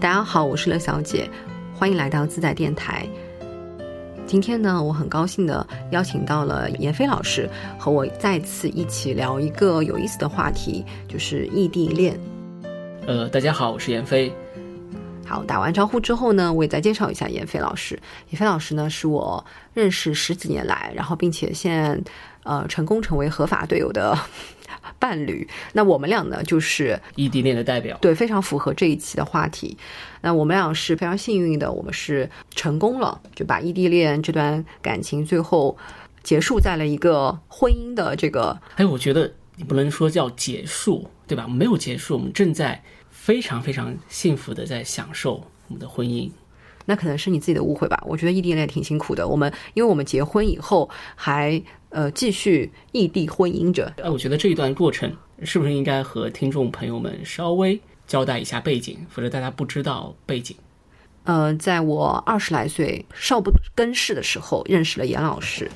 大家好，我是乐小姐，欢迎来到自在电台。今天呢，我很高兴的邀请到了闫飞老师和我再次一起聊一个有意思的话题，就是异地恋。呃，大家好，我是闫飞。好，打完招呼之后呢，我也再介绍一下闫飞老师。闫飞老师呢，是我认识十几年来，然后并且现在呃成功成为合法队友的伴侣。那我们俩呢，就是异地恋的代表。对，非常符合这一期的话题。那我们俩是非常幸运的，我们是成功了，就把异地恋这段感情最后结束在了一个婚姻的这个。哎，我觉得你不能说叫结束，对吧？没有结束，我们正在。非常非常幸福的在享受我们的婚姻，那可能是你自己的误会吧。我觉得异地恋挺辛苦的。我们因为我们结婚以后还呃继续异地婚姻着。哎，我觉得这一段过程是不是应该和听众朋友们稍微交代一下背景，否则大家不知道背景。呃，在我二十来岁少不更事的时候认识了严老师，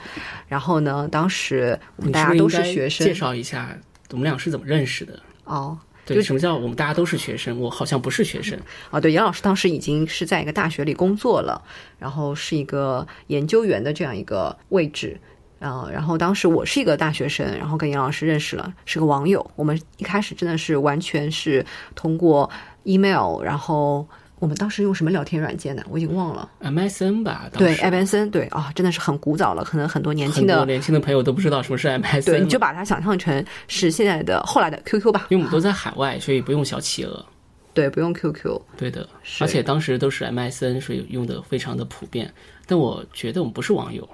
然后呢，当时我们大家都是学生，介绍一下我们俩是怎么认识的哦。对，什么叫我们大家都是学生？我好像不是学生啊。对，严老师当时已经是在一个大学里工作了，然后是一个研究员的这样一个位置啊。然后当时我是一个大学生，然后跟严老师认识了，是个网友。我们一开始真的是完全是通过 email，然后。我们当时用什么聊天软件呢？我已经忘了，MSN 吧？对，MSN，对啊，真的是很古早了，可能很多年轻的年轻的朋友都不知道什么是 MSN。对，你就把它想象成是现在的后来的 QQ 吧。因为我们都在海外，所以不用小企鹅。对，不用 QQ。对的，而且当时都是 MSN，所以用的非常的普遍。但我觉得我们不是网友。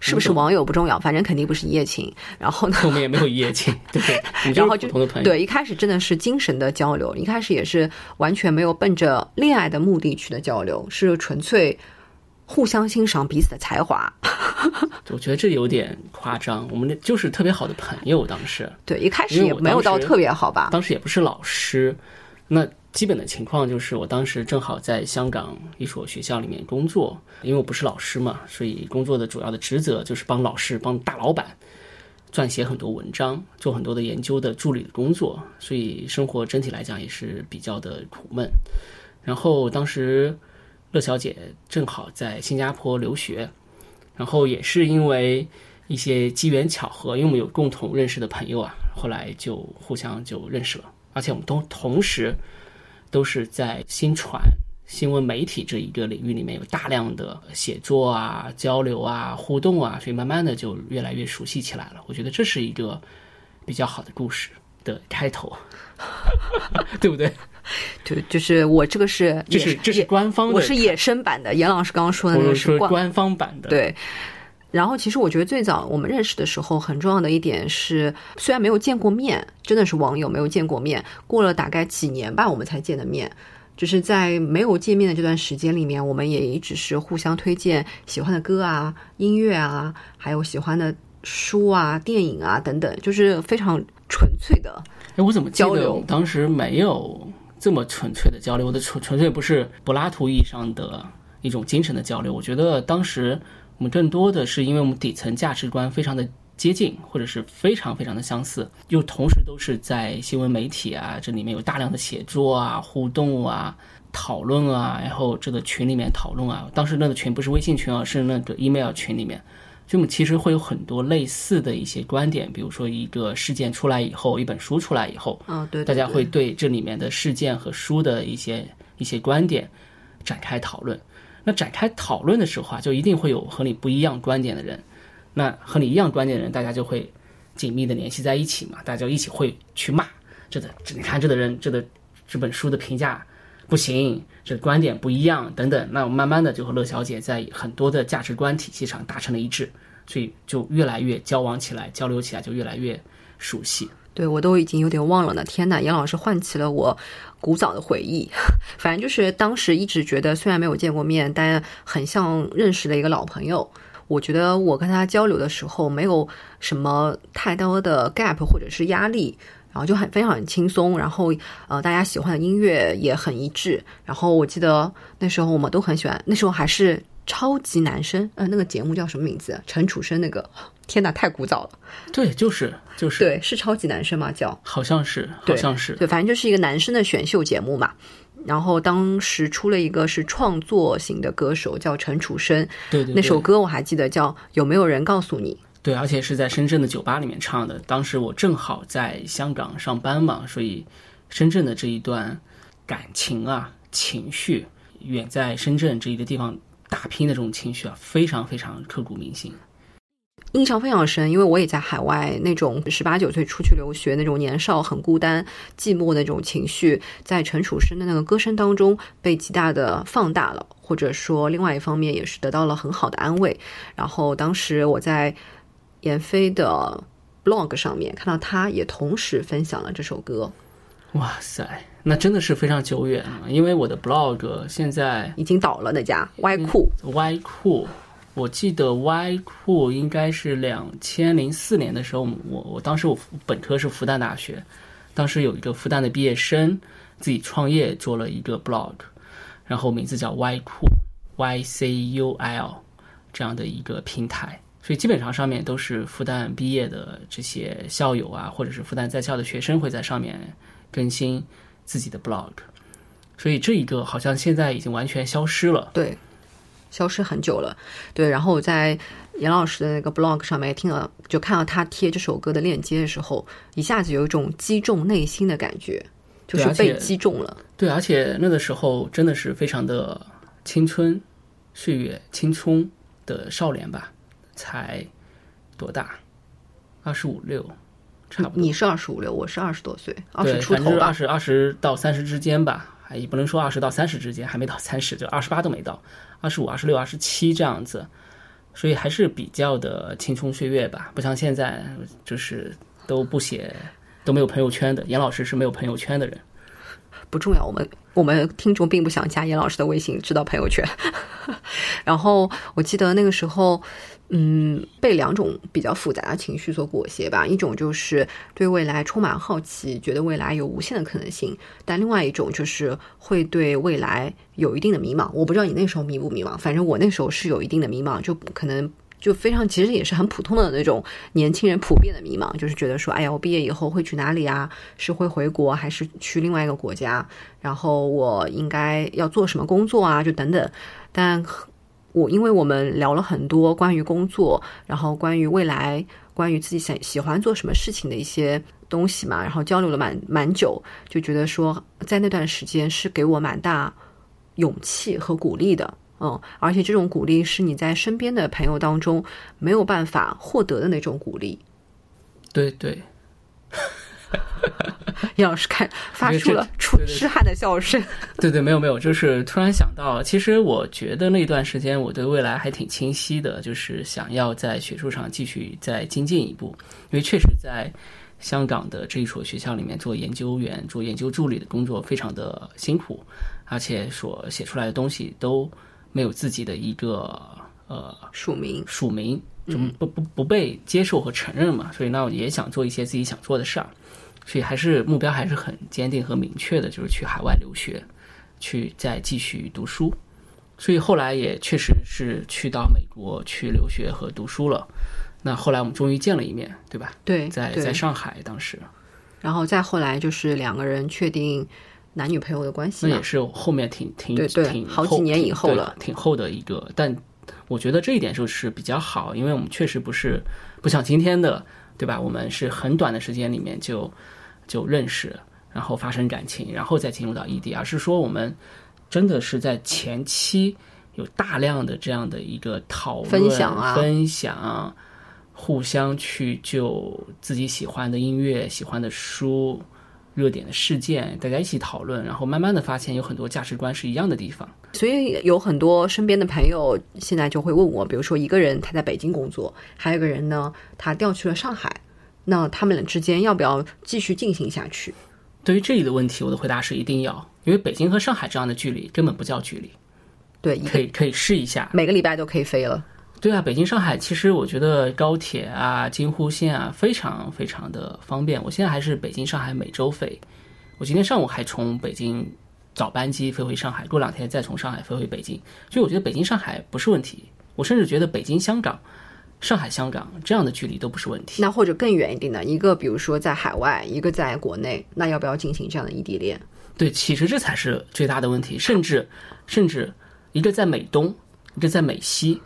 是不是网友不重要，反正肯定不是一夜情。然后呢，我们也没有一夜情，对？然后就普通的朋友。对，一开始真的是精神的交流，一开始也是完全没有奔着恋爱的目的去的交流，是纯粹互相欣赏彼此的才华。我觉得这有点夸张，我们就是特别好的朋友，当时。对，一开始也没有到特别好吧。当时也不是老师，那。基本的情况就是，我当时正好在香港一所学校里面工作，因为我不是老师嘛，所以工作的主要的职责就是帮老师、帮大老板撰写很多文章，做很多的研究的助理的工作，所以生活整体来讲也是比较的苦闷。然后当时乐小姐正好在新加坡留学，然后也是因为一些机缘巧合，因为我们有共同认识的朋友啊，后来就互相就认识了，而且我们都同时。都是在新传新闻媒体这一个领域里面有大量的写作啊、交流啊、互动啊，所以慢慢的就越来越熟悉起来了。我觉得这是一个比较好的故事的开头，对不对？就就是我这个是这是这是官方的，我是野生版的。严老师刚刚说的那个是官方版的，对。然后，其实我觉得最早我们认识的时候，很重要的一点是，虽然没有见过面，真的是网友没有见过面，过了大概几年吧，我们才见的面。就是在没有见面的这段时间里面，我们也一直是互相推荐喜欢的歌啊、音乐啊，还有喜欢的书啊、电影啊等等，就是非常纯粹的。哎，我怎么交流？当时没有这么纯粹的交流，我的纯纯粹不是柏拉图意义上的一种精神的交流。我觉得当时。我们更多的是因为我们底层价值观非常的接近，或者是非常非常的相似，又同时都是在新闻媒体啊，这里面有大量的写作啊、互动啊、讨论啊，然后这个群里面讨论啊。当时那个群不是微信群，啊是那个 email 群里面，就我们其实会有很多类似的一些观点，比如说一个事件出来以后，一本书出来以后，啊，对，大家会对这里面的事件和书的一些一些观点展开讨论。那展开讨论的时候啊，就一定会有和你不一样观点的人。那和你一样观点的人，大家就会紧密的联系在一起嘛，大家就一起会去骂这的，你看这个人，这个这本书的评价不行，这观点不一样等等。那我慢慢的就和乐小姐在很多的价值观体系上达成了一致，所以就越来越交往起来，交流起来就越来越熟悉。对我都已经有点忘了呢。天呐，严老师唤起了我古早的回忆。反正就是当时一直觉得，虽然没有见过面，但很像认识的一个老朋友。我觉得我跟他交流的时候，没有什么太多的 gap 或者是压力，然后就很非常很轻松。然后呃，大家喜欢的音乐也很一致。然后我记得那时候我们都很喜欢，那时候还是超级男生，呃，那个节目叫什么名字？陈楚生那个。天哪，太古早了。对，就是就是，对，是超级男生吗？叫好像是，好像是，对，反正就是一个男生的选秀节目嘛。然后当时出了一个是创作型的歌手，叫陈楚生，对对，那首歌我还记得叫《有没有人告诉你》。对，而且是在深圳的酒吧里面唱的。当时我正好在香港上班嘛，所以深圳的这一段感情啊、情绪，远在深圳这一个地方打拼的这种情绪啊，非常非常刻骨铭心。印象非常深，因为我也在海外，那种十八九岁出去留学，那种年少很孤单、寂寞的那种情绪，在陈楚生的那个歌声当中被极大的放大了，或者说另外一方面也是得到了很好的安慰。然后当时我在闫飞的 blog 上面看到，他也同时分享了这首歌。哇塞，那真的是非常久远了，因为我的 blog 现在已经倒了，那家歪酷歪酷。我记得 Y 酷应该是两千零四年的时候，我我当时我本科是复旦大学，当时有一个复旦的毕业生自己创业做了一个 blog，然后名字叫 Y 酷 Y C U L 这样的一个平台，所以基本上上面都是复旦毕业的这些校友啊，或者是复旦在校的学生会在上面更新自己的 blog，所以这一个好像现在已经完全消失了。对。消失很久了，对。然后我在严老师的那个 blog 上面听了，就看到他贴这首歌的链接的时候，一下子有一种击中内心的感觉，就是被击中了。对，而且那个时候真的是非常的青春岁月、青葱的少年吧，才多大？二十五六，差不多。你是二十五六，我是二十多岁，二十出头吧，二十二十到三十之间吧。也不能说二十到三十之间，还没到三十，就二十八都没到，二十五、二十六、二十七这样子，所以还是比较的青葱岁月吧。不像现在，就是都不写，都没有朋友圈的。严老师是没有朋友圈的人，不重要。我们我们听众并不想加严老师的微信，知道朋友圈。然后我记得那个时候。嗯，被两种比较复杂的情绪所裹挟吧。一种就是对未来充满好奇，觉得未来有无限的可能性；但另外一种就是会对未来有一定的迷茫。我不知道你那时候迷不迷茫，反正我那时候是有一定的迷茫，就可能就非常，其实也是很普通的那种年轻人普遍的迷茫，就是觉得说，哎呀，我毕业以后会去哪里啊？是会回国，还是去另外一个国家？然后我应该要做什么工作啊？就等等，但。我因为我们聊了很多关于工作，然后关于未来，关于自己想喜欢做什么事情的一些东西嘛，然后交流了蛮蛮久，就觉得说在那段时间是给我蛮大勇气和鼓励的，嗯，而且这种鼓励是你在身边的朋友当中没有办法获得的那种鼓励。对对。杨老师看发出了出痴汉的笑声。对对，没有没有，就是突然想到，其实我觉得那段时间我对未来还挺清晰的，就是想要在学术上继续再精进一步。因为确实在香港的这一所学校里面做研究员、做研究助理的工作非常的辛苦，而且所写出来的东西都没有自己的一个呃署名，署名就不不不被接受和承认嘛，所以那我也想做一些自己想做的事儿。所以还是目标还是很坚定和明确的，就是去海外留学，去再继续读书。所以后来也确实是去到美国去留学和读书了。那后来我们终于见了一面，对吧？对，在在上海当时。然后再后来就是两个人确定男女朋友的关系。那也是后面挺挺挺好几年以后了，挺后的一个。但我觉得这一点就是比较好，因为我们确实不是不像今天的，对吧？我们是很短的时间里面就。就认识，然后发生感情，然后再进入到异地，而是说我们真的是在前期有大量的这样的一个讨论、分享啊，分享，互相去就自己喜欢的音乐、喜欢的书、热点的事件，大家一起讨论，然后慢慢的发现有很多价值观是一样的地方。所以有很多身边的朋友现在就会问我，比如说一个人他在北京工作，还有一个人呢，他调去了上海。那他们俩之间要不要继续进行下去？对于这里的问题，我的回答是一定要，因为北京和上海这样的距离根本不叫距离。对，可以可以试一下，每个礼拜都可以飞了。对啊，北京上海其实我觉得高铁啊、京沪线啊非常非常的方便。我现在还是北京上海每周飞，我今天上午还从北京早班机飞回上海，过两天再从上海飞回北京，所以我觉得北京上海不是问题。我甚至觉得北京香港。上海、香港这样的距离都不是问题。那或者更远一点的，一个比如说在海外，一个在国内，那要不要进行这样的异地恋？对，其实这才是最大的问题，甚至甚至一个在美东，一个在美西，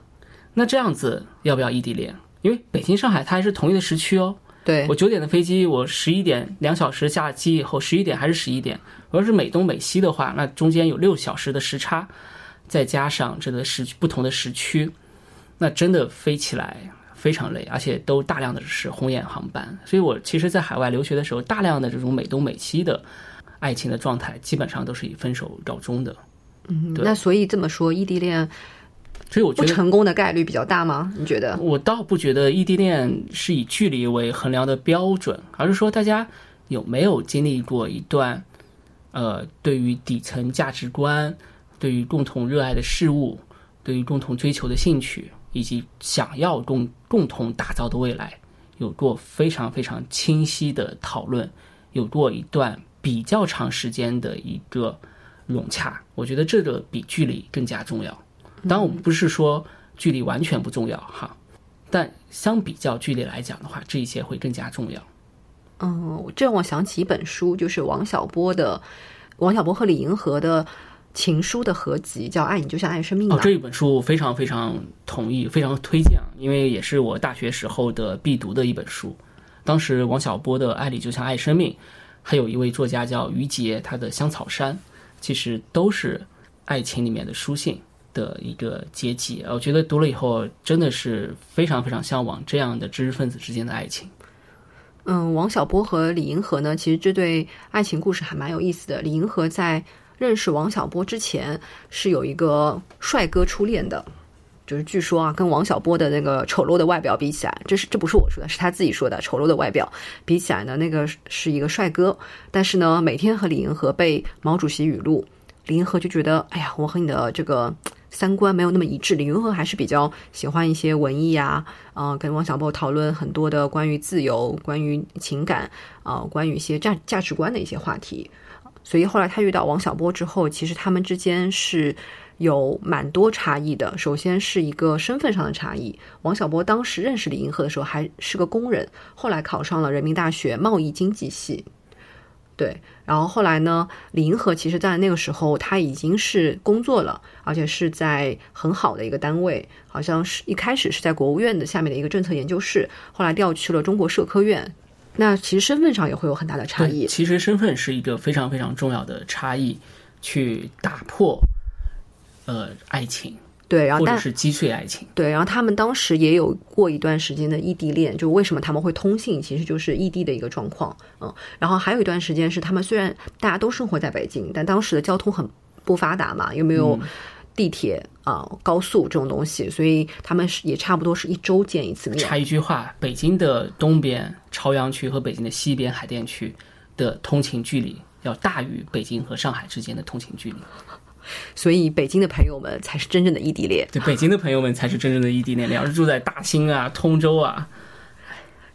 那这样子要不要异地恋？因为北京、上海它还是同一个时区哦。对我九点的飞机，我十一点两小时下机以后，十一点还是十一点。我要是美东美西的话，那中间有六小时的时差，再加上这个时不同的时区，那真的飞起来非常累，而且都大量的是红眼航班。所以我其实，在海外留学的时候，大量的这种美东美西的爱情的状态，基本上都是以分手告终的。嗯，对那所以这么说，异地恋不所以我觉得成功的概率比较大吗？你觉得？我倒不觉得异地恋是以距离为衡量的标准，而是说大家有没有经历过一段，呃，对于底层价值观、对于共同热爱的事物、对于共同追求的兴趣，以及想要共共同打造的未来，有过非常非常清晰的讨论，有过一段比较长时间的一个融洽。我觉得这个比距离更加重要。当然，我们不是说距离完全不重要哈，但相比较距离来讲的话，这一些会更加重要。嗯，这让我想起一本书，就是王小波的王小波和李银河的情书的合集，叫《爱你就像爱生命》。哦，这一本书我非常非常同意，非常推荐啊，因为也是我大学时候的必读的一本书。当时王小波的《爱你就像爱生命》，还有一位作家叫于杰，他的《香草山》，其实都是爱情里面的书信的一个结集。我觉得读了以后，真的是非常非常向往这样的知识分子之间的爱情。嗯，王小波和李银河呢，其实这对爱情故事还蛮有意思的。李银河在认识王小波之前是有一个帅哥初恋的，就是据说啊，跟王小波的那个丑陋的外表比起来，这是 这不是我说的，是他自己说的，丑陋的外表比起来呢，那个是一个帅哥。但是呢，每天和李银河背毛主席语录，李银河就觉得，哎呀，我和你的这个三观没有那么一致。李银河还是比较喜欢一些文艺呀、啊，跟王小波讨论很多的关于自由、关于情感啊、关于一些价价值观的一些话题。所以后来他遇到王小波之后，其实他们之间是有蛮多差异的。首先是一个身份上的差异，王小波当时认识李银河的时候还是个工人，后来考上了人民大学贸易经济系。对，然后后来呢，李银河其实在那个时候他已经是工作了，而且是在很好的一个单位，好像是一开始是在国务院的下面的一个政策研究室，后来调去了中国社科院。那其实身份上也会有很大的差异，。其实身份是一个非常非常重要的差异，去打破呃爱情，对，然后但或者是击碎爱情。对，然后他们当时也有过一段时间的异地恋，就为什么他们会通信，其实就是异地的一个状况，嗯，然后还有一段时间是他们虽然大家都生活在北京，但当时的交通很不发达嘛，又没有地铁啊、高速这种东西，所以他们是也差不多是一周见一次面。插一句话，北京的东边朝阳区和北京的西边海淀区的通勤距离要大于北京和上海之间的通勤距离。所以北京的朋友们才是真正的异地恋。对，北京的朋友们才是真正的异地恋。你要是住在大兴啊、通州啊，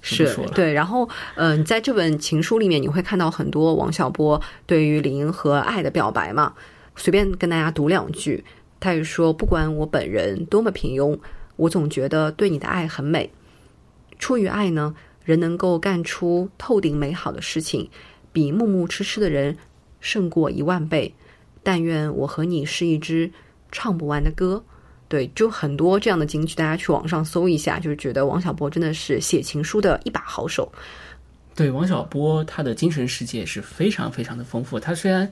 是对，然后嗯、在这本情书里面，你会看到很多王小波对于李银河爱的表白嘛。随便跟大家读两句，他也说：“不管我本人多么平庸，我总觉得对你的爱很美。出于爱呢，人能够干出透顶美好的事情，比木木痴痴的人胜过一万倍。但愿我和你是一支唱不完的歌。”对，就很多这样的金曲，大家去网上搜一下，就是觉得王小波真的是写情书的一把好手。对王小波，他的精神世界是非常非常的丰富。他虽然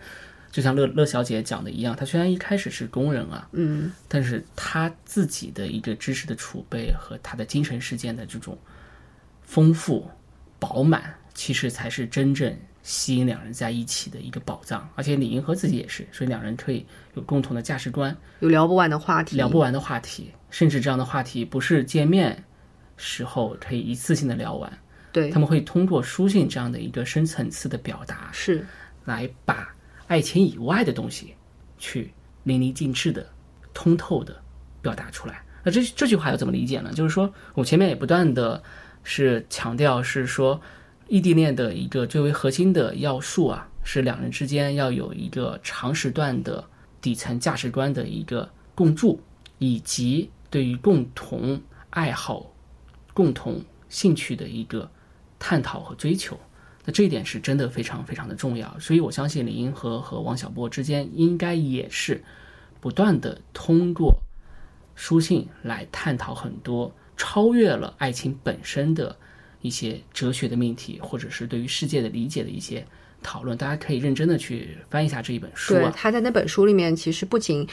就像乐乐小姐讲的一样，他虽然一开始是工人啊，嗯，但是他自己的一个知识的储备和他的精神世界的这种丰富饱满，其实才是真正吸引两人在一起的一个宝藏。而且李银河自己也是，所以两人可以有共同的价值观，有聊不完的话题，聊不完的话题，甚至这样的话题不是见面时候可以一次性的聊完，对他，们会通过书信这样的一个深层次的表达，是来把爱情以外的东西去淋漓尽致的、通透的表达出来。那这这句话要怎么理解呢？就是说我前面也不断的是强调，是说异地恋的一个最为核心的要素啊，是两人之间要有一个长时段的底层价值观的一个共筑，以及对于共同爱好、共同兴趣的一个探讨和追求。那这一点是真的非常非常的重要。所以我相信李银河和王小波之间应该也是不断的通过书信来探讨很多超越了爱情本身的一些哲学的命题，或者是对于世界的理解的一些讨论。大家可以认真的去翻一下这一本书对，他在那本书里面其实不仅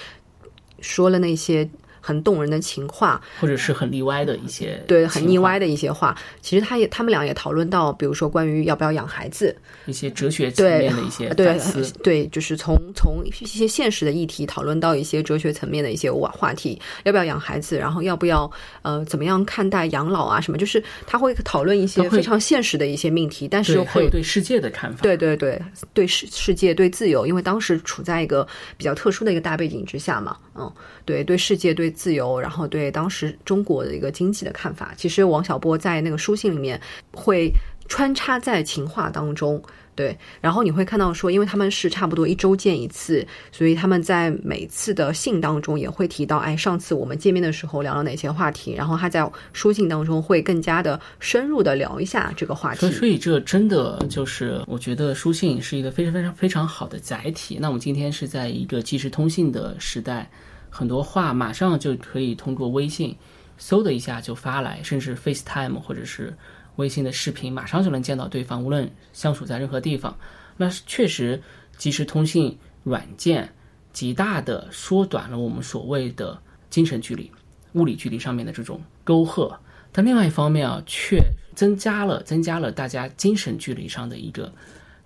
说了那些很动人的情话，或者是很腻歪的一些对，很腻歪的一些话。其实他也，他们俩也讨论到，比如说关于要不要养孩子，一些哲学层面的一些对。对，就是从从一些现实的议题讨论到一些哲学层面的一些话话题，要不要养孩子，然后要不要呃怎么样看待养老啊什么，就是他会讨论一些非常现实的一些命题，但是对，还有会对世界的看法。对对对对世世界对自由，因为当时处在一个比较特殊的一个大背景之下嘛，嗯，对对世界对自由，然后对当时中国的一个经济的看法，其实王小波在那个书信里面会穿插在情话当中。对，然后你会看到说，因为他们是差不多一周见一次，所以他们在每次的信当中也会提到，哎，上次我们见面的时候聊了哪些话题，然后他在书信当中会更加的深入的聊一下这个话题所以，。这真的就是，我觉得书信是一个非常非常非常好的载体。那我们今天是在一个即时通信的时代，很多话马上就可以通过微信嗖的一下就发来，甚至 FaceTime 或者是微信的视频，马上就能见到对方，无论相处在任何地方。那确实，即时通信软件极大的缩短了我们所谓的精神距离、物理距离上面的这种沟壑。但另外一方面啊，却增加了增加了大家精神距离上的一个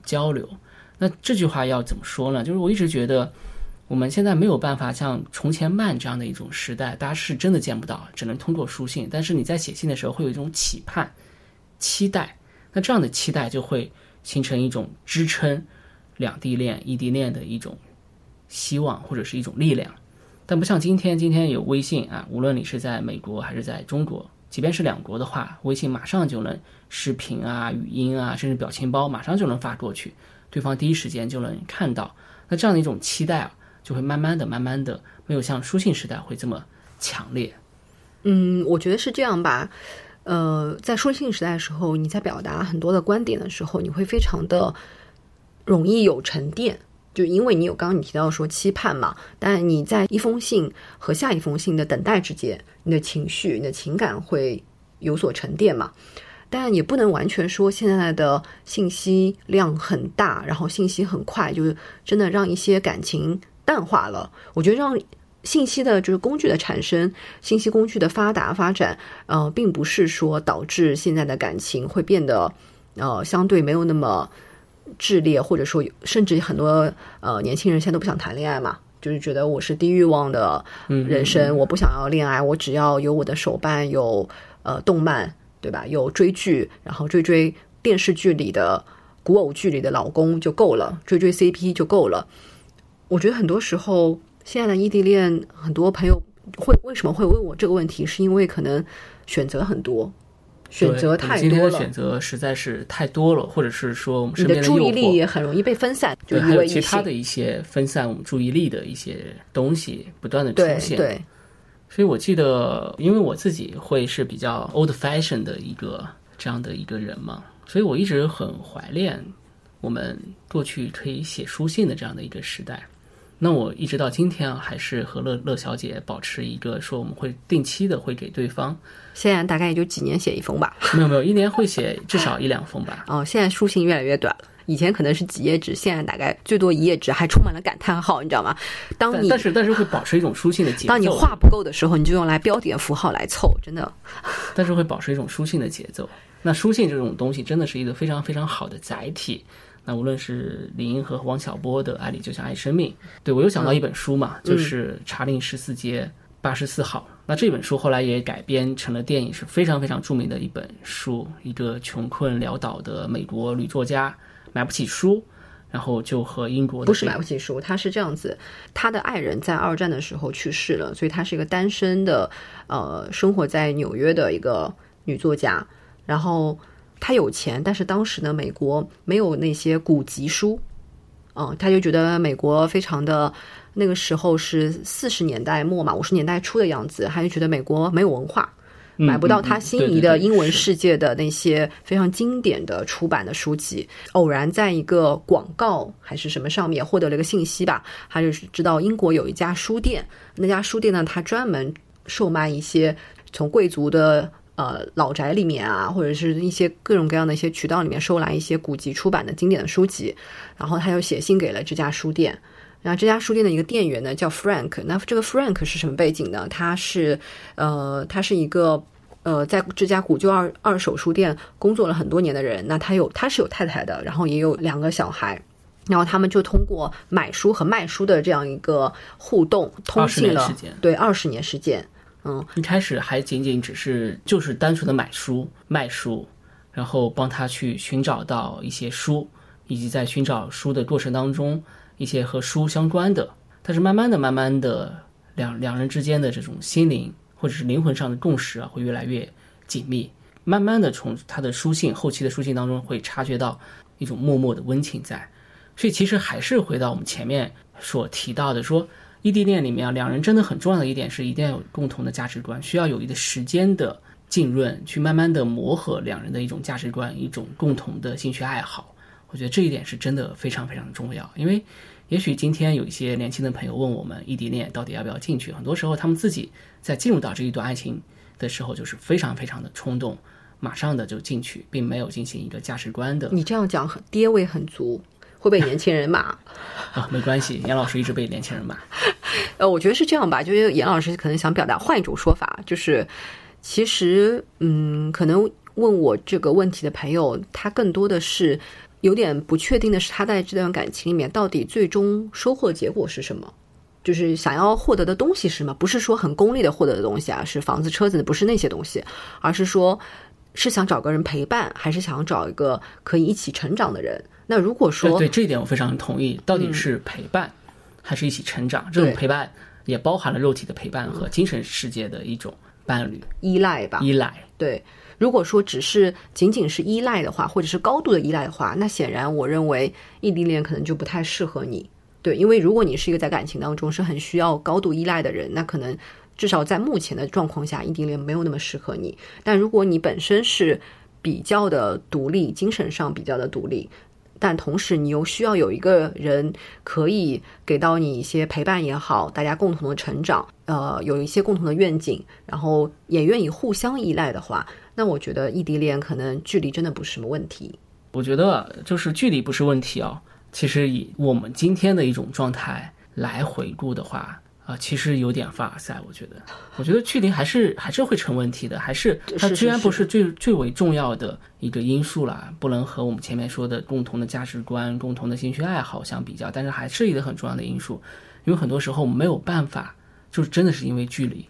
交流。那这句话要怎么说呢？就是我一直觉得，我们现在没有办法像从前慢这样的一种时代，大家是真的见不到，只能通过书信。但是你在写信的时候，会有一种期盼、期待，那这样的期待就会形成一种支撑两地恋、异地恋的一种希望或者是一种力量。但不像今天，今天有微信啊，无论你是在美国还是在中国，即便是两国的话，微信马上就能视频啊、语音啊，甚至表情包马上就能发过去，对方第一时间就能看到。那这样的一种期待啊，就会慢慢的、慢慢的，没有像书信时代会这么强烈。嗯，我觉得是这样吧。呃，在书信时代的时候，你在表达很多的观点的时候，你会非常的容易有沉淀，就因为你有刚刚你提到说期盼嘛，但你在一封信和下一封信的等待之间，你的情绪、你的情感会有所沉淀嘛。但也不能完全说现在的信息量很大，然后信息很快，就是真的让一些感情淡化了。我觉得让信息的就是工具的产生，信息工具的发达发展，呃，并不是说导致现在的感情会变得呃相对没有那么炽烈，或者说甚至很多呃年轻人现在都不想谈恋爱嘛。就是觉得我是低欲望的人生，我不想要恋爱，我只要有我的手办，有呃动漫，对吧？有追剧，然后追追电视剧里的古偶剧里的老公就够了，追追 CP 就够了。我觉得很多时候，现在的异地恋，很多朋友会为什么会问我这个问题，是因为可能选择很多，选择太多了今天的选，择实在是太多了，或者是说我们身边诱惑注意力也很容易被分散，就对，还有其他的一些分散我们注意力的一些东西不断的出对现。对，所以我记得，因为我自己会是比较 old fashion 的一个这样的一个人嘛，所以我一直很怀念我们过去可以写书信的这样的一个时代。那我一直到今天啊，还是和乐乐小姐保持一个说我们会定期的会给对方，现在大概也就几年写一封吧。没 有没有，一年会写至少一两封吧。哦，现在书信越来越短了。以前可能是几页纸，现在大概最多一页纸，还充满了感叹号，你知道吗？当你但但是但是会保持一种书信的节奏，当你话不够的时候，你就用来标点符号来凑，真的。但是会保持一种书信的节奏。那书信这种东西真的是一个非常非常好的载体。那无论是李银河和王小波的《爱你就像爱生命》，对我又想到一本书嘛，就是查令十四街八十四号。那这本书后来也改编成了电影，是非常非常著名的一本书。一个穷困潦倒的美国女作家买不起书，然后就和英国的不是买不起书，她是这样子，她的爱人在二战的时候去世了，所以她是一个单身的，呃，生活在纽约的一个女作家。然后她有钱，但是当时呢，美国没有那些古籍书，嗯，他就觉得美国非常的那个时候是四十年代末嘛，五十年代初的样子，他就觉得美国没有文化。嗯买不到嗯他心仪的英文世界的那些非常经典的出版的书籍。偶然在一个广告还是什么上面获得了一个信息吧，他就是知道英国有一家书店，那家书店呢，他专门售卖一些从贵族的。呃，老宅里面啊，或者是一些各种各样的一些渠道里面收来一些古籍出版的经典的书籍，然后他又写信给了这家书店，然后这家书店的一个店员呢叫 Frank，那这个 Frank 是什么背景呢？他是呃，他是一个呃，在这家古旧二二手书店工作了很多年的人。那他有他是有太太的，然后也有两个小孩。然后他们就通过买书和卖书的这样一个互动，通信了对二十年时间。嗯，一开始还仅仅只是就是单纯的买书卖书，然后帮他去寻找到一些书，以及在寻找书的过程当中一些和书相关的。但是慢慢的、慢慢的，两两人之间的这种心灵或者是灵魂上的共识啊，会越来越紧密。慢慢的，从他的书信后期的书信当中，会察觉到一种默默的温情在。所以其实还是回到我们前面所提到的，说异地恋里面啊，两人真的很重要的一点是，一定要有共同的价值观，需要有一个时间的浸润，去慢慢的磨合两人的一种价值观，一种共同的兴趣爱好。我觉得这一点是真的非常非常重要，因为也许今天有一些年轻的朋友问我们异地恋到底要不要进去，很多时候他们自己在进入到这一段爱情的时候，就是非常非常的冲动，马上的就进去，并没有进行一个价值观的你这样讲很爹味很足，会被年轻人骂。啊，没关系，严老师一直被年轻人骂。呃，我觉得是这样吧，就是严老师可能想表达换一种说法，就是其实，嗯，可能问我这个问题的朋友，他更多的是有点不确定的是，他在这段感情里面到底最终收获结果是什么。就是想要获得的东西是什么？不是说很功利的获得的东西啊，是房子、车子，不是那些东西，而是说，是想找个人陪伴，还是想找一个可以一起成长的人？那如果说对对，这一点我非常同意。到底是陪伴，还是一起成长？这种陪伴也包含了肉体的陪伴和精神世界的一种伴侣依赖吧，依赖。对，如果说只是仅仅是依赖的话，或者是高度的依赖的话，那显然我认为异地恋可能就不太适合你。对，因为如果你是一个在感情当中是很需要高度依赖的人，那可能至少在目前的状况下，异地恋没有那么适合你。但如果你本身是比较的独立，精神上比较的独立，但同时你又需要有一个人可以给到你一些陪伴也好，大家共同的成长，呃，有一些共同的愿景，然后也愿意互相依赖的话，那我觉得异地恋可能距离真的不是什么问题。我觉得就是距离不是问题啊。其实以我们今天的一种状态来回顾的话，啊，其实有点凡尔赛。我觉得，我觉得距离还是还是会成问题的，还是它是居然是不是最最为重要的一个因素啦，不能和我们前面说的共同的价值观、共同的兴趣爱好相比较，但是还是一个很重要的因素，因为很多时候没有办法，就是真的是因为距离，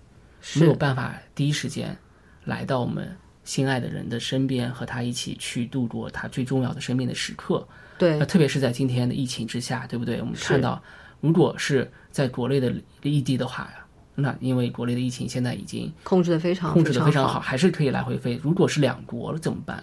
没有办法第一时间来到我们心爱的人的身边，和他一起去度过他最重要的生命的时刻。对那特别是在今天的疫情之下，对不对？我们看到，如果是在国内的异地的话，那因为国内的疫情现在已经控制的非常控制的非常常好，。还是可以来回飞。如果是两国了怎么办？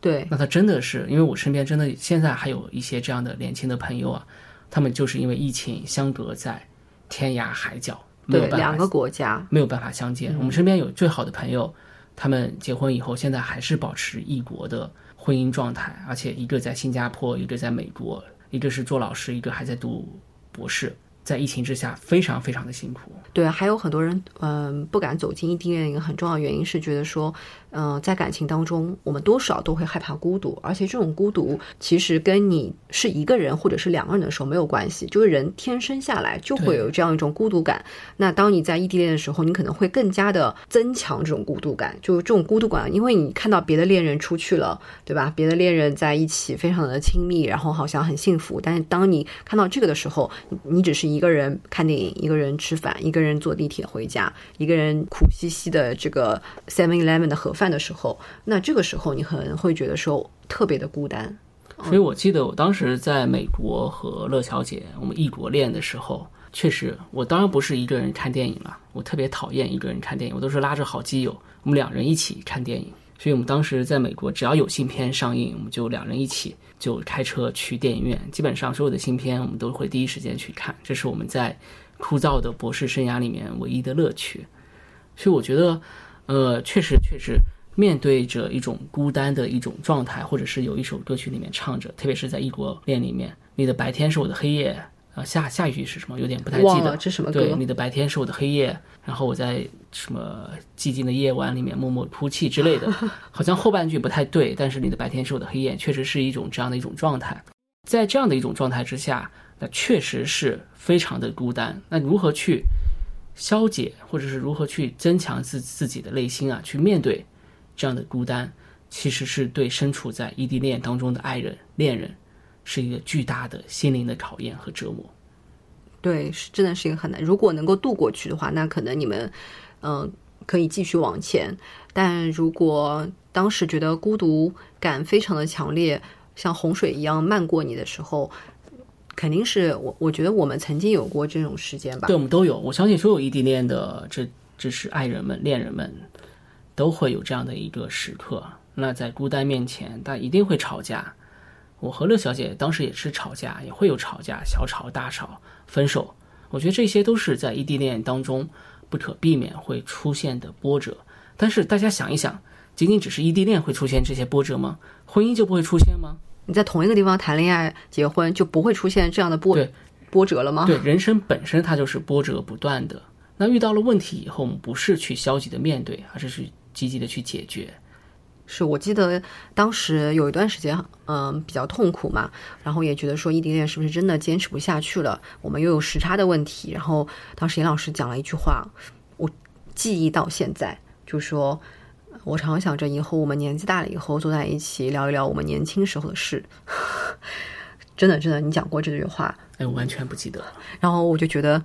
对，那他真的是，因为我身边真的现在还有一些这样的年轻的朋友啊，他们就是因为疫情相隔在天涯海角，没有对，办法两个国家，没有办法相见。我们身边有最好的朋友，他们结婚以后，现在还是保持异国的婚姻状态，而且一个在新加坡，一个在美国，一个是做老师，一个还在读博士。在疫情之下，非常非常的辛苦。对，还有很多人，嗯、不敢走进异地恋的，一个很重要原因是觉得说，嗯、在感情当中，我们多少都会害怕孤独，而且这种孤独其实跟你是一个人或者是两个人的时候没有关系，就是人天生下来就会有这样一种孤独感。那当你在异地恋的时候，你可能会更加的增强这种孤独感，就是这种孤独感，因为你看到别的恋人出去了，对吧？别的恋人在一起非常的亲密，然后好像很幸福，但是当你看到这个的时候，你你只是一个人看电影，一个人吃饭，一个人坐地铁回家，一个人苦兮兮的这个 Seven Eleven 的盒饭的时候，那这个时候你可能会觉得说特别的孤单。所以我记得我当时在美国和乐小姐我们异国恋的时候，确实，我当然不是一个人看电影了，我特别讨厌一个人看电影，我都是拉着好基友，我们两人一起看电影。所以我们当时在美国，只要有新片上映，我们就两人一起就开车去电影院，基本上所有的新片我们都会第一时间去看，这是我们在枯燥的博士生涯里面唯一的乐趣。所以我觉得，呃，确实确实面对着一种孤单的一种状态，或者是有一首歌曲里面唱着，特别是在异国恋里面，你的白天是我的黑夜。啊，下下一句是什么？有点不太记得。了这什么歌对，你的白天是我的黑夜，然后我在什么寂静的夜晚里面默默哭泣之类的，好像后半句不太对。但是你的白天是我的黑夜，确实是一种这样的一种状态。在这样的一种状态之下，那确实是非常的孤单。那如何去消解，或者是如何去增强自自己的内心啊，去面对这样的孤单，其实是对身处在异地恋当中的爱人、恋人。是一个巨大的心灵的考验和折磨，对，是真的是一个很难。如果能够度过去的话，那可能你们，嗯，可以继续往前。但如果当时觉得孤独感非常的强烈，像洪水一样漫过你的时候，肯定是我我觉得我们曾经有过这种时间吧。对，我们都有。我相信所有异地恋的这这是爱人们、恋人们都会有这样的一个时刻。那在孤单面前，他一定会吵架。我和乐小姐当时也是吵架，也会有吵架，小吵大吵，分手。我觉得这些都是在异地恋当中不可避免会出现的波折。但是大家想一想，仅仅只是异地恋会出现这些波折吗？婚姻就不会出现吗？你在同一个地方谈恋爱、结婚，就不会出现这样的波波折了吗？对，人生本身它就是波折不断的。那遇到了问题以后，我们不是去消极的面对，而是去积极的去解决。是我记得当时有一段时间，嗯，比较痛苦嘛，然后也觉得说异地恋是不是真的坚持不下去了？我们又有时差的问题。然后当时严老师讲了一句话，我记忆到现在，就说我常想着以后我们年纪大了以后坐在一起聊一聊我们年轻时候的事。真的，真的，你讲过这句话？哎，我完全不记得。然后我就觉得，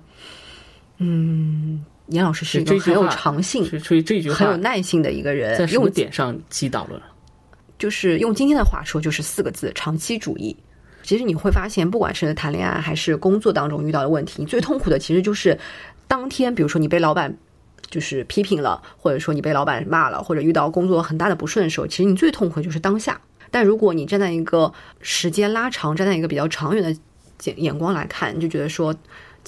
嗯。严老师是一个很有长性，所以这句话很有耐性的一个人。在什么点上击倒了？就是用今天的话说，就是四个字：长期主义。其实你会发现，不管是谈恋爱还是工作当中遇到的问题，你最痛苦的其实就是当天，比如说你被老板就是批评了，或者说你被老板骂了，或者遇到工作很大的不顺的时候，其实你最痛苦的就是当下。但如果你站在一个时间拉长，站在一个比较长远的眼眼光来看，你就觉得说。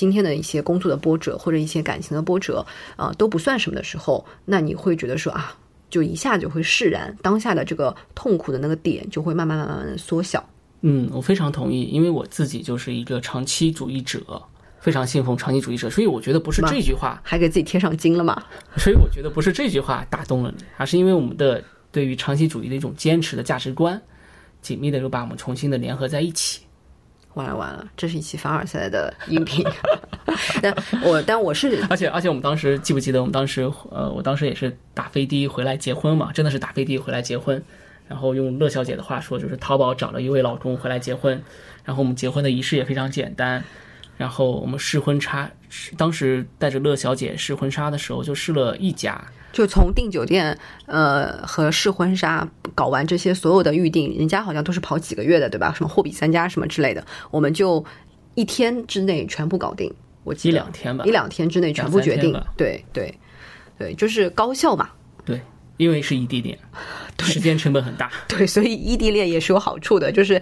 今天的一些工作的波折或者一些感情的波折，啊都不算什么的时候，那你会觉得说啊，就一下就会释然，当下的这个痛苦的那个点就会慢慢慢慢的缩小。嗯，我非常同意，因为我自己就是一个长期主义者，非常信奉长期主义者，所以我觉得不是这句话还给自己贴上金了嘛？所以我觉得不是这句话打动了你，而是因为我们的对于长期主义的一种坚持的价值观，紧密的又把我们重新的联合在一起。完了完了，这是一期凡尔赛的音频。但我但我是，而且而且我们当时记不记得，我们当时呃，我当时也是打飞的回来结婚嘛，真的是打飞的回来结婚。然后用乐小姐的话说，就是淘宝找了一位老公回来结婚。然后我们结婚的仪式也非常简单。然后我们试婚纱，当时带着乐小姐试婚纱的时候，就试了一家。就从订酒店，呃，和试婚纱搞完这些所有的预定，人家好像都是跑几个月的，对吧？什么货比三家什么之类的，我们就一天之内全部搞定。我记得一两天吧，一两天之内全部决定。对对对，就是高效嘛。对，因为是异地恋，时间成本很大。对，所以异地恋也是有好处的，就是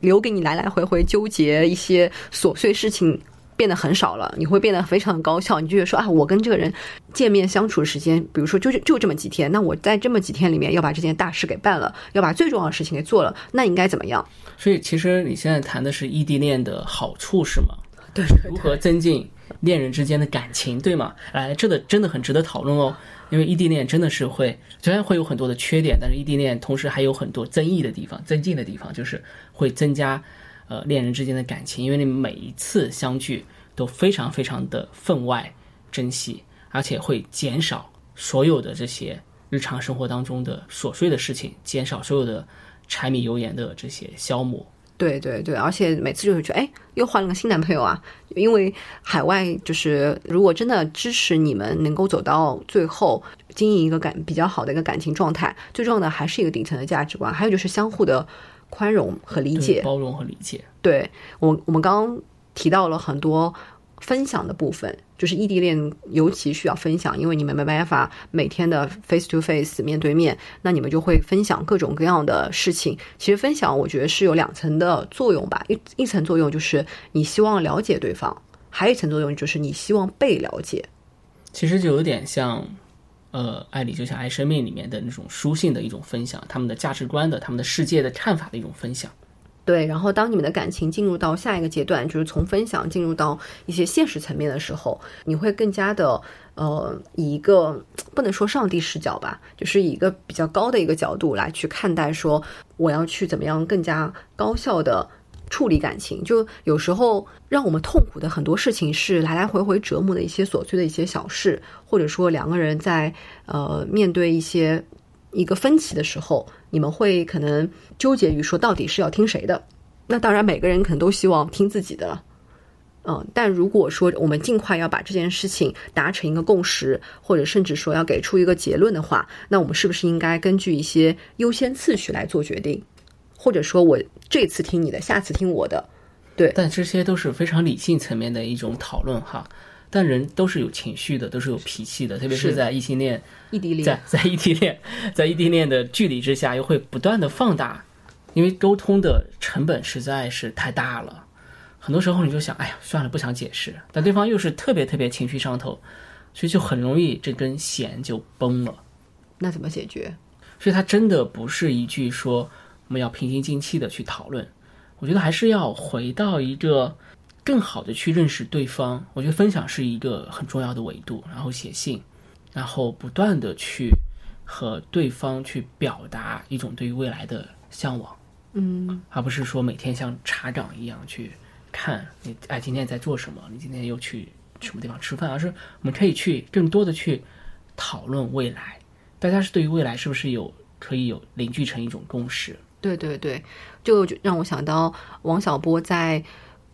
留给你来来回回纠结一些琐碎事情。变得很少了，你会变得非常的高效。你就觉得说啊，我跟这个人见面相处的时间，比如说就是就这么几天，那我在这么几天里面要把这件大事给办了，要把最重要的事情给做了，那应该怎么样？所以其实你现在谈的是异地恋的好处是吗？对，如何增进恋人之间的感情，对吗？哎，这个真的很值得讨论哦。因为异地恋真的是会虽然会有很多的缺点，但是异地恋同时还有很多增益的地方、增进的地方，就是会增加。呃，恋人之间的感情，因为你们每一次相聚都非常非常的分外珍惜，而且会减少所有的这些日常生活当中的琐碎的事情，减少所有的柴米油盐的这些消磨。对对对，而且每次就会觉得，哎，又换了个新男朋友啊！因为海外就是，如果真的支持你们能够走到最后，经营一个感比较好的一个感情状态，最重要的还是一个顶层的价值观，还有就是相互的。宽容和理解，包容和理解。对我，我们刚刚提到了很多分享的部分，就是异地恋尤其需要分享，因为你们没办法每天的 face to face 面对面，那你们就会分享各种各样的事情。其实分享，我觉得是有两层的作用吧。一一层作用就是你希望了解对方，还有一层作用就是你希望被了解。其实就有点像呃，爱你就像爱生命里面的那种书信的一种分享，他们的价值观的、他们的世界的看法的一种分享。对，然后当你们的感情进入到下一个阶段，就是从分享进入到一些现实层面的时候，你会更加的呃，以一个不能说上帝视角吧，就是以一个比较高的一个角度来去看待，说我要去怎么样更加高效的处理感情。就有时候让我们痛苦的很多事情是来来回回折磨的一些琐碎的一些小事，或者说两个人在呃面对一些。一个分歧的时候，你们会可能纠结于说到底是要听谁的？那当然，每个人可能都希望听自己的了。嗯，但如果说我们尽快要把这件事情达成一个共识，或者甚至说要给出一个结论的话，那我们是不是应该根据一些优先次序来做决定？或者说我这次听你的，下次听我的？对，但这些都是非常理性层面的一种讨论哈。但人都是有情绪的，都是有脾气的，特别是在异性恋、异地恋，在 在异地恋，在异地恋的距离之下，又会不断的放大，因为沟通的成本实在是太大了。很多时候你就想，哎呀，算了，不想解释。但对方又是特别特别情绪上头，所以就很容易这根弦就崩了。那怎么解决？所以它真的不是一句说我们要平心静气的去讨论，我觉得还是要回到一个。更好的去认识对方，我觉得分享是一个很重要的维度。然后写信，然后不断的去和对方去表达一种对于未来的向往，嗯，而不是说每天像查岗一样去看你哎今天在做什么，你今天又去什么地方吃饭，而是我们可以去更多的去讨论未来。大家是对于未来是不是有可以有凝聚成一种共识？对对对，就让我想到王小波在。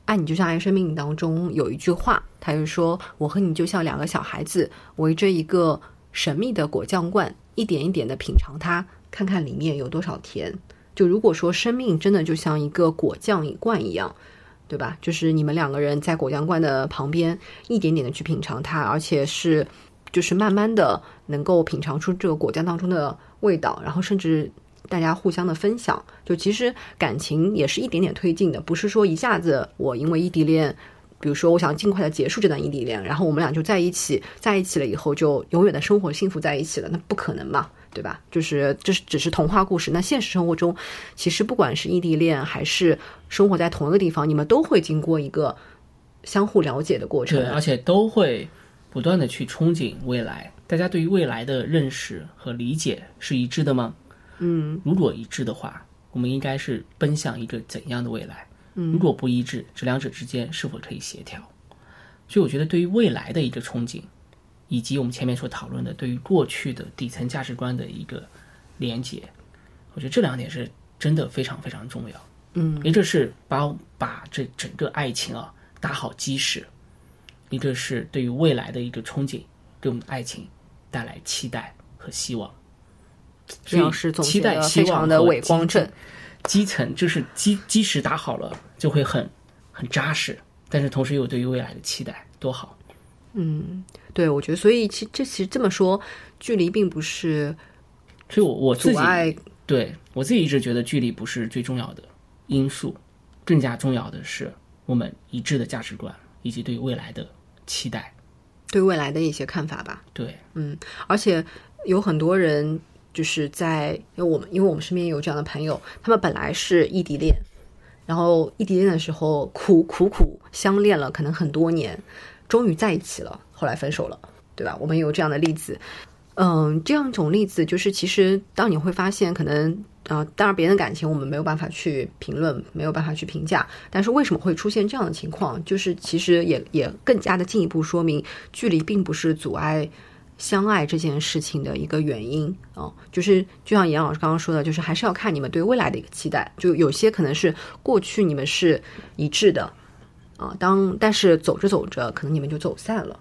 爱你就像爱生命当中有一句话，他就说：“我和你就像两个小孩子，围着一个神秘的果酱罐，一点一点的品尝它，看看里面有多少甜。”就如果说生命真的就像一个果酱一罐一样，对吧？就是你们两个人在果酱罐的旁边，一点点的去品尝它，而且是就是慢慢的能够品尝出这个果酱当中的味道，然后甚至。大家互相的分享，就其实感情也是一点点推进的，不是说一下子我因为异地恋，比如说我想尽快的结束这段异地恋，然后我们俩就在一起，在一起了以后就永远的生活幸福在一起了，那不可能嘛，对吧？就是这是只是童话故事。那现实生活中，其实不管是异地恋还是生活在同一个地方，你们都会经过一个相互了解的过程，对，而且都会不断的去憧憬未来。大家对于未来的认识和理解是一致的吗？嗯，如果一致的话，我们应该是奔向一个怎样的未来？嗯，如果不一致，这两者之间是否可以协调？所以我觉得，对于未来的一个憧憬，以及我们前面所讨论的对于过去的底层价值观的一个连接，我觉得这两点是真的非常非常重要。嗯，一个是把把这整个爱情啊打好基石，一个是对于未来的一个憧憬，给我们的爱情带来期待和希望。这样是期待、非常的伟光正，基层就是基基石打好了，就会很很扎实。但是同时又对于未来的期待，多好。嗯，对，我觉得，所以其这其实这么说，距离并不是，所以我我自己对我自己一直觉得距离不是最重要的因素，更加重要的是我们一致的价值观以及对未来的期待，对未来的一些看法吧。对，嗯，而且有很多人。就是在，因为我们因为我们身边有这样的朋友，他们本来是异地恋，然后异地恋的时候苦苦苦相恋了，可能很多年，终于在一起了，后来分手了，对吧？我们有这样的例子，嗯，这样一种例子就是，其实当你会发现，可能啊，当然别人的感情我们没有办法去评论，没有办法去评价，但是为什么会出现这样的情况？就是其实也也更加的进一步说明，距离并不是阻碍。相爱这件事情的一个原因啊，就是就像严老师刚刚说的，就是还是要看你们对未来的一个期待。就有些可能是过去你们是一致的啊，当但是走着走着，可能你们就走散了。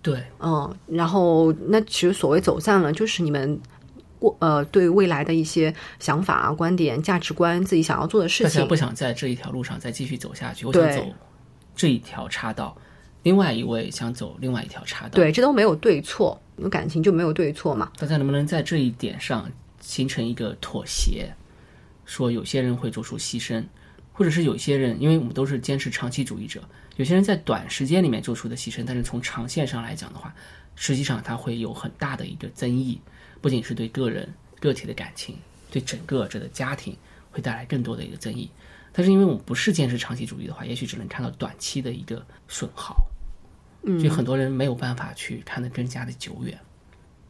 对，嗯，然后那其实所谓走散了，就是你们过呃对未来的一些想法啊、观点、价值观，自己想要做的事情，不想在这一条路上再继续走下去，我想走这一条岔道。另外一位想走另外一条岔道，对，这都没有对错，有感情就没有对错嘛。大家能不能在这一点上形成一个妥协？说有些人会做出牺牲，或者是有些人，因为我们都是坚持长期主义者，有些人在短时间里面做出的牺牲，但是从长线上来讲的话，实际上它会有很大的一个增益，不仅是对个人个体的感情，对整个这个家庭会带来更多的一个增益。但是因为我们不是坚持长期主义的话，也许只能看到短期的一个损耗，嗯所以很多人没有办法去看得更加的久远。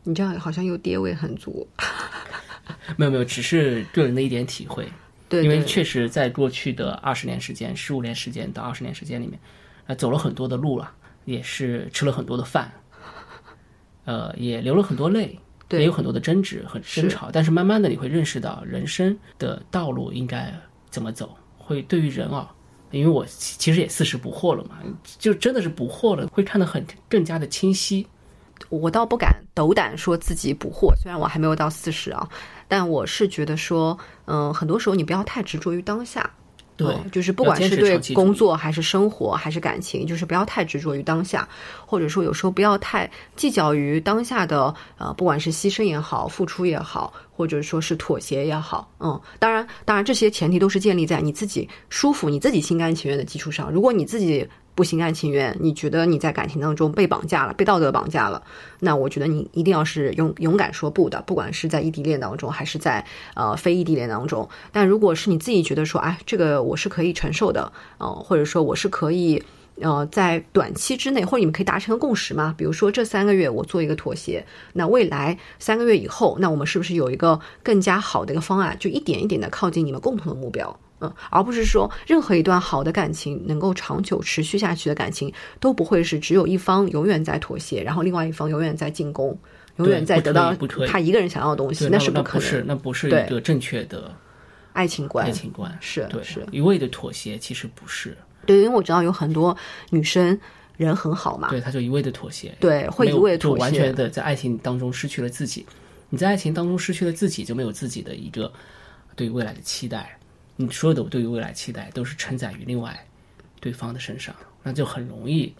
你这样好像又跌位很足。没有没有，只是个人的一点体会。对，因为确实在过去的二十年时间、十五年时间到二十年时间里面，呃，走了很多的路了，也是吃了很多的饭，呃，也流了很多泪，也有很多的争执和争吵。但是慢慢的，你会认识到人生的道路应该怎么走，会对于人啊。因为我其实也四十不惑了嘛，就真的是不惑了，会看得很更加的清晰。我倒不敢斗胆说自己不惑，虽然我还没有到四十啊，但我是觉得说，嗯、很多时候你不要太执着于当下。对嗯就是不管是对工作还是生活还是感情，就是不要太执着于当下，或者说有时候不要太计较于当下的呃，不管是牺牲也好，付出也好，或者说是妥协也好，嗯，当然，当然这些前提都是建立在你自己舒服、你自己心甘情愿的基础上。如果你自己不心甘情愿，你觉得你在感情当中被绑架了、被道德绑架了，那我觉得你一定要是勇勇敢说不的，不管是在异地恋当中，还是在呃非异地恋当中。但如果是你自己觉得说，哎，这个我是可以承受的，嗯、或者说我是可以。呃，在短期之内，或者你们可以达成个共识嘛？比如说这三个月我做一个妥协，那未来三个月以后，那我们是不是有一个更加好的一个方案，就一点一点的靠近你们共同的目标？嗯，而不是说任何一段好的感情能够长久持续下去的感情，都不会是只有一方永远在妥协，然后另外一方永远在进攻，永远在得到他一个人想要的东西，那是不可能。是那不是一个正确的爱情观爱情观是，对，是是一味的妥协其实不是，对，因为我知道有很多女生人很好嘛，对，她就一味的妥协，对，会一味的妥协完全，的在爱情当中失去了自己。你在爱情当中失去了自己，就没有自己的一个对未来的期待。你所有的对于未来期待都是承载于另外对方的身上，那就很容易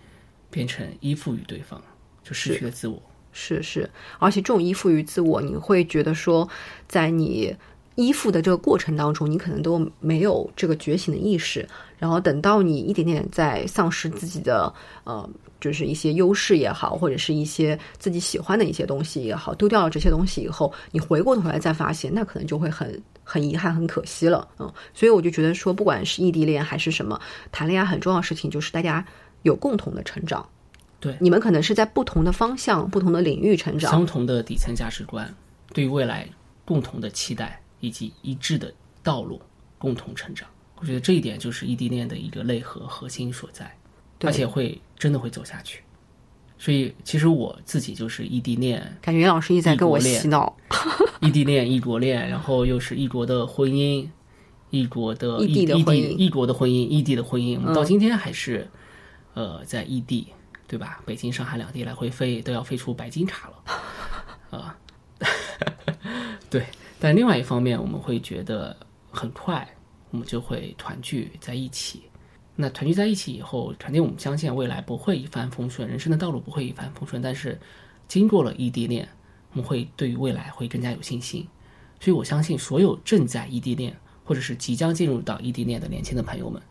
变成依附于对方，就失去了自我。是是，而且这种依附于自我，你会觉得说，在你依附的这个过程当中，你可能都没有这个觉醒的意识，然后等到你一点点在丧失自己的呃，就是一些优势也好，或者是一些自己喜欢的一些东西也好，丢掉了这些东西以后，你回过头来再发现，那可能就会很。很遗憾，很可惜了，嗯，所以我就觉得说，不管是异地恋还是什么，谈恋爱很重要的事情就是大家有共同的成长。对你们可能是在不同的方向、不同的领域成长，相同的底层价值观，对于未来共同的期待以及一致的道路，共同成长。我觉得这一点就是异地恋的一个内核核心所在，对而且会真的会走下去。所以，其实我自己就是异地恋，感觉袁老师一直在跟我洗脑。异地恋、异国恋，然后又是异国的婚姻，异国的异地的异婚姻异国的婚姻，异地的婚姻，我们嗯到今天还是，呃，在异地，对吧？北京、上海两地来回飞，都要飞出白金卡了，啊，对。但另外一方面，我们会觉得很快，我们就会团聚在一起。那团聚在一起以后，肯定我们相信未来不会一帆风顺，人生的道路不会一帆风顺。但是，经过了异地恋，我们会对于未来会更加有信心。所以我相信，所有正在异地恋或者是即将进入到异地恋的年轻的朋友们，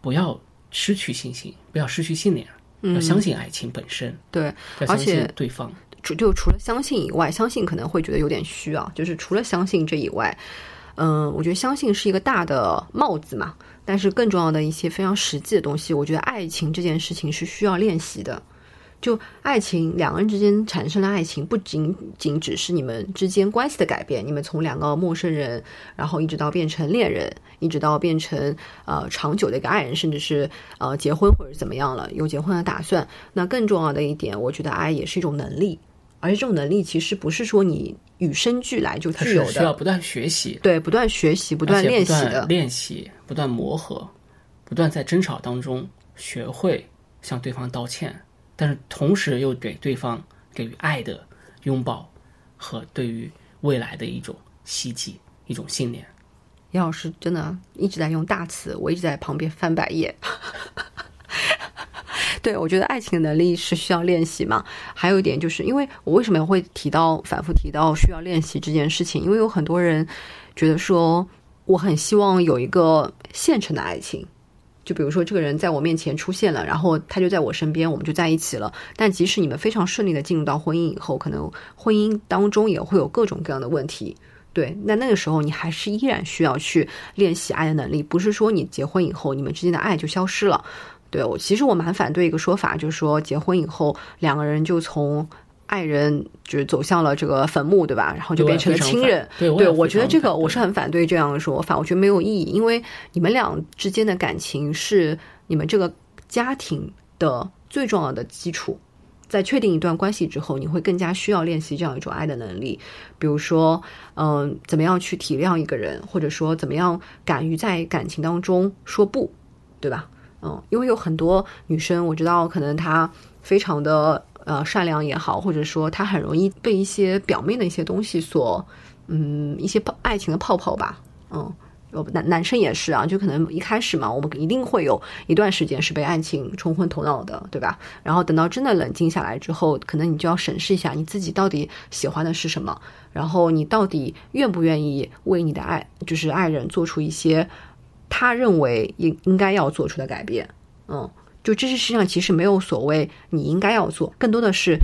不要失去信心，不要失去信念，要相信爱情本身，对，要而相信且对方。除就除了相信以外，相信可能会觉得有点虚啊。就是除了相信这以外，嗯，我觉得相信是一个大的帽子嘛，但是更重要的一些非常实际的东西，我觉得爱情这件事情是需要练习的。就爱情，两个人之间产生了爱情，不仅仅只是你们之间关系的改变，你们从两个陌生人，然后一直到变成恋人，一直到变成呃长久的一个爱人，甚至是呃结婚或者怎么样了，有结婚的打算。那更重要的一点，我觉得爱也是一种能力，而且这种能力其实不是说你与生俱来就它具有的，需要不断学习、对，不断学习、不不断练习不断的，练习、不断磨合、不断在争吵当中学会向对方道歉，但是同时又给对方给予爱的拥抱和对于未来的一种希冀、一种信念。杨老师真的一直在用大词，我一直在旁边翻白眼。对，我觉得爱情的能力是需要练习嘛。还有一点就是，因为我为什么会提到反复提到需要练习这件事情？因为有很多人觉得说，我很希望有一个现成的爱情。就比如说，这个人在我面前出现了，然后他就在我身边，我们就在一起了。但即使你们非常顺利的进入到婚姻以后，可能婚姻当中也会有各种各样的问题。对，那那个时候你还是依然需要去练习爱的能力，不是说你结婚以后你们之间的爱就消失了。对我，其实我蛮反对一个说法，就是说结婚以后两个人就从。爱人就是走向了这个坟墓，对吧？然后就变成了亲人。对，对我觉得这个我是很反对这样的说法，我觉得没有意义，因为你们俩之间的感情是你们这个家庭的最重要的基础。在确定一段关系之后，你会更加需要练习这样一种爱的能力，比如说，嗯，怎么样去体谅一个人，或者说怎么样敢于在感情当中说不，对吧？嗯，因为有很多女生，我知道可能她非常的。呃，善良也好，或者说她很容易被一些表面的一些东西所，嗯，一些泡爱情的泡泡吧，嗯，男男生也是啊，就可能一开始嘛，我们一定会有一段时间是被爱情冲昏头脑的，对吧？然后等到真的冷静下来之后，可能你就要审视一下你自己到底喜欢的是什么，然后你到底愿不愿意为你的爱，就是爱人做出一些他认为应应该要做出的改变，嗯。就这些事情上，其实没有所谓你应该要做，更多的是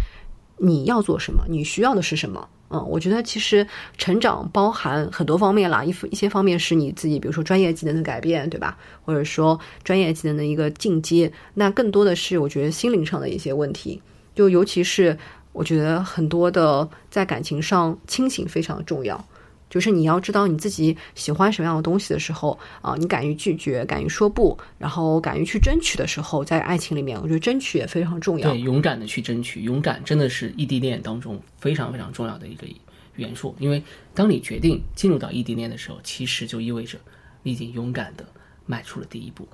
你要做什么，你需要的是什么。嗯，我觉得其实成长包含很多方面啦，一一些方面是你自己，比如说专业技能的改变，对吧？或者说专业技能的一个进阶，那更多的是我觉得心灵上的一些问题。就尤其是我觉得很多的在感情上清醒非常重要。就是你要知道你自己喜欢什么样的东西的时候啊，你敢于拒绝，敢于说不，然后敢于去争取的时候，在爱情里面，我觉得争取也非常重要。对，勇敢的去争取，勇敢真的是异地恋当中非常非常重要的一个元素。因为当你决定进入到异地恋的时候，其实就意味着你已经勇敢的迈出了第一步，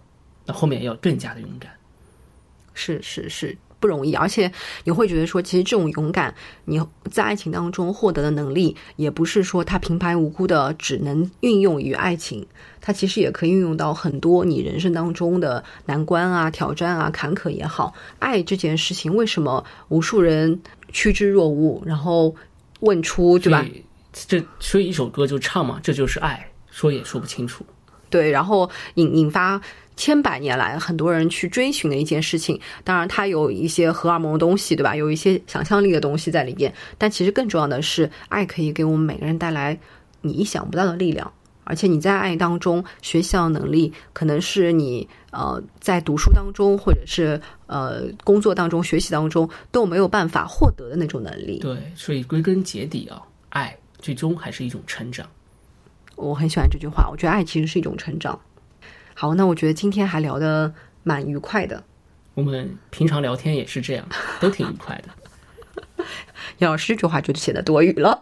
那后面要更加的勇敢。是是是。不容易，而且你会觉得说，其实这种勇敢，你在爱情当中获得的能力，也不是说它平白无故的只能运用于爱情，它其实也可以运用到很多你人生当中的难关啊、挑战啊、坎坷也好。爱这件事情，为什么无数人趋之若鹜，然后问出，对吧？这所以一首歌就唱嘛，这就是爱，说也说不清楚。对，然后引引发。千百年来，很多人去追寻的一件事情，当然它有一些荷尔蒙的东西，对吧？有一些想象力的东西在里边。但其实更重要的是，爱可以给我们每个人带来你意想不到的力量。而且你在爱当中学习到能力，可能是你呃在读书当中，或者是呃工作当中、学习当中都没有办法获得的那种能力。对，所以归根结底啊，爱最终还是一种成长。我很喜欢这句话，我觉得爱其实是一种成长。好，那我觉得今天还聊得蛮愉快的。我们平常聊天也是这样，都挺愉快的。杨老师这句话就显得多余了。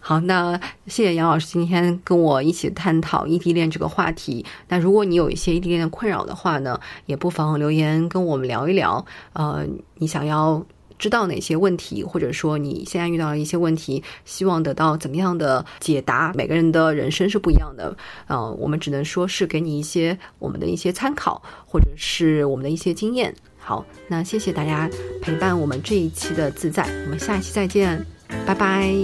好，那谢谢杨老师今天跟我一起探讨异地恋这个话题。那如果你有一些异地恋的困扰的话呢，也不妨留言跟我们聊一聊。呃，你想要。知道哪些问题，或者说你现在遇到了一些问题，希望得到怎么样的解答？每个人的人生是不一样的，呃，我们只能说是给你一些我们的一些参考，或者是我们的一些经验。好，那谢谢大家陪伴我们这一期的自在，我们下期再见，拜拜。